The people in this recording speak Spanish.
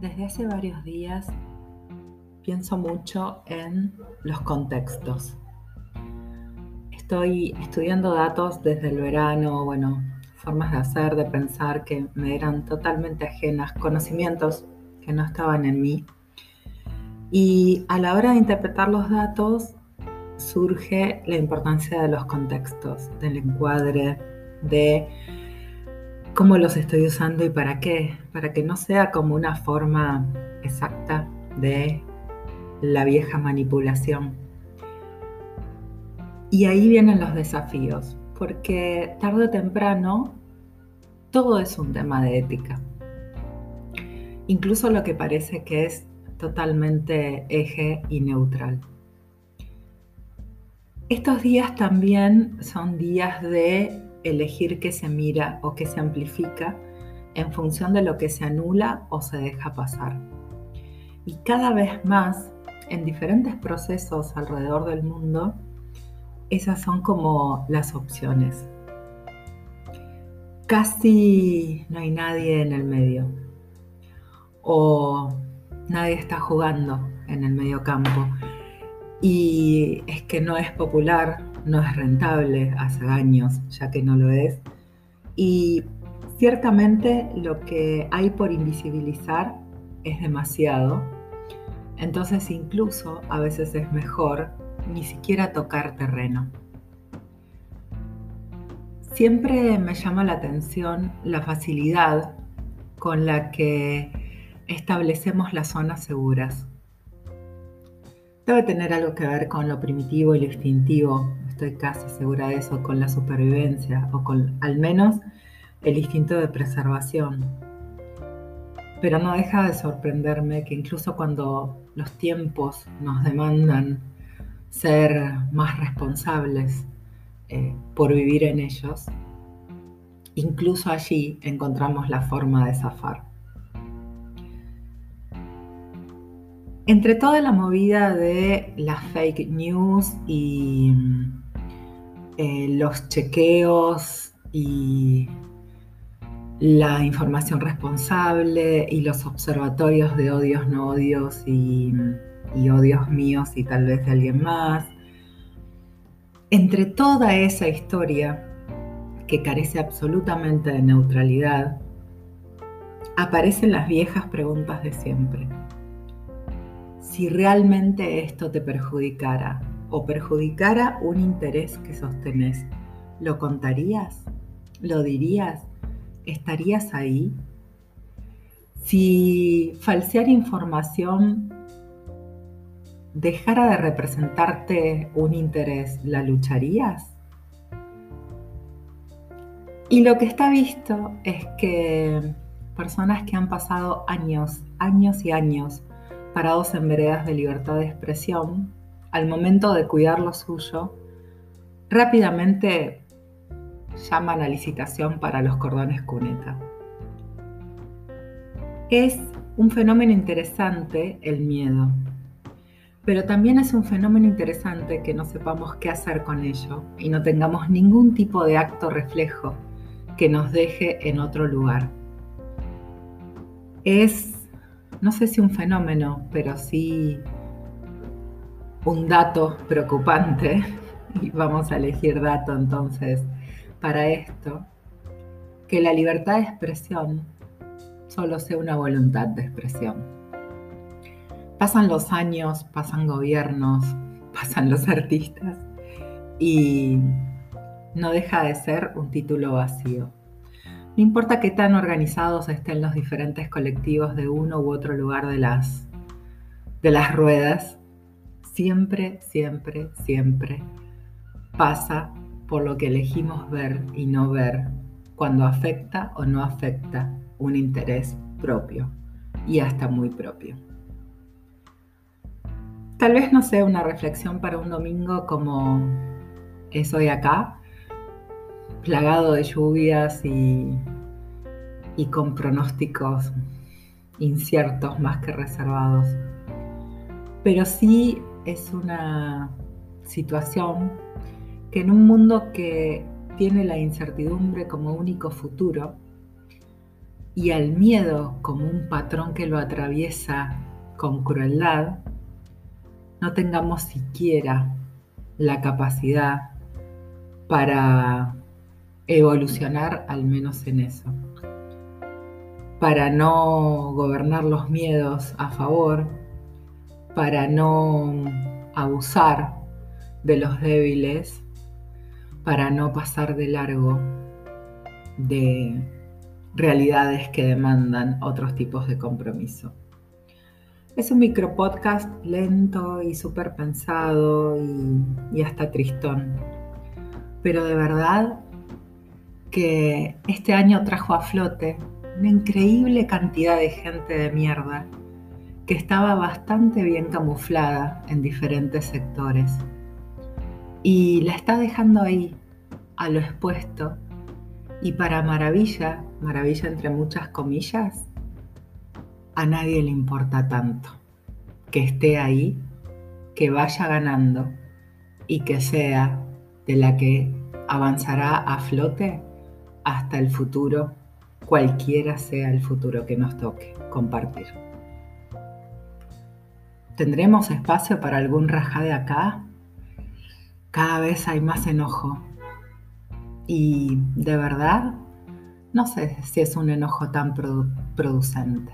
Desde hace varios días pienso mucho en los contextos. Estoy estudiando datos desde el verano, bueno, formas de hacer, de pensar que me eran totalmente ajenas, conocimientos que no estaban en mí. Y a la hora de interpretar los datos surge la importancia de los contextos, del encuadre, de cómo los estoy usando y para qué, para que no sea como una forma exacta de la vieja manipulación. Y ahí vienen los desafíos, porque tarde o temprano todo es un tema de ética. Incluso lo que parece que es totalmente eje y neutral. Estos días también son días de elegir qué se mira o qué se amplifica en función de lo que se anula o se deja pasar. Y cada vez más, en diferentes procesos alrededor del mundo, esas son como las opciones. Casi no hay nadie en el medio. O nadie está jugando en el medio campo. Y es que no es popular no es rentable hace años, ya que no lo es. Y ciertamente lo que hay por invisibilizar es demasiado. Entonces incluso a veces es mejor ni siquiera tocar terreno. Siempre me llama la atención la facilidad con la que establecemos las zonas seguras. Debe tener algo que ver con lo primitivo y lo instintivo estoy casi segura de eso, con la supervivencia o con al menos el instinto de preservación. Pero no deja de sorprenderme que incluso cuando los tiempos nos demandan ser más responsables eh, por vivir en ellos, incluso allí encontramos la forma de zafar. Entre toda la movida de las fake news y eh, los chequeos y la información responsable y los observatorios de odios, no odios y, y odios míos y tal vez de alguien más. Entre toda esa historia que carece absolutamente de neutralidad, aparecen las viejas preguntas de siempre. Si realmente esto te perjudicara, o perjudicara un interés que sostenés, ¿lo contarías? ¿Lo dirías? ¿Estarías ahí? Si falsear información dejara de representarte un interés, ¿la lucharías? Y lo que está visto es que personas que han pasado años, años y años parados en veredas de libertad de expresión, al momento de cuidar lo suyo, rápidamente llaman a licitación para los cordones cuneta. Es un fenómeno interesante el miedo, pero también es un fenómeno interesante que no sepamos qué hacer con ello y no tengamos ningún tipo de acto reflejo que nos deje en otro lugar. Es, no sé si un fenómeno, pero sí un dato preocupante, y vamos a elegir dato entonces para esto, que la libertad de expresión solo sea una voluntad de expresión. Pasan los años, pasan gobiernos, pasan los artistas y no deja de ser un título vacío. No importa qué tan organizados estén los diferentes colectivos de uno u otro lugar de las, de las ruedas, siempre, siempre, siempre pasa por lo que elegimos ver y no ver cuando afecta o no afecta un interés propio y hasta muy propio. Tal vez no sea una reflexión para un domingo como es hoy acá, plagado de lluvias y, y con pronósticos inciertos más que reservados. Pero sí es una situación que en un mundo que tiene la incertidumbre como único futuro, y al miedo como un patrón que lo atraviesa con crueldad, no tengamos siquiera la capacidad para evolucionar al menos en eso, para no gobernar los miedos a favor, para no abusar de los débiles, para no pasar de largo de realidades que demandan otros tipos de compromiso. Es un micropodcast lento y súper pensado y, y hasta tristón. Pero de verdad que este año trajo a flote una increíble cantidad de gente de mierda que estaba bastante bien camuflada en diferentes sectores. Y la está dejando ahí, a lo expuesto, y para maravilla, maravilla entre muchas comillas, a nadie le importa tanto que esté ahí, que vaya ganando y que sea de la que avanzará a flote hasta el futuro, cualquiera sea el futuro que nos toque compartir. ¿Tendremos espacio para algún rajá de acá? Cada vez hay más enojo, y de verdad, no sé si es un enojo tan producente.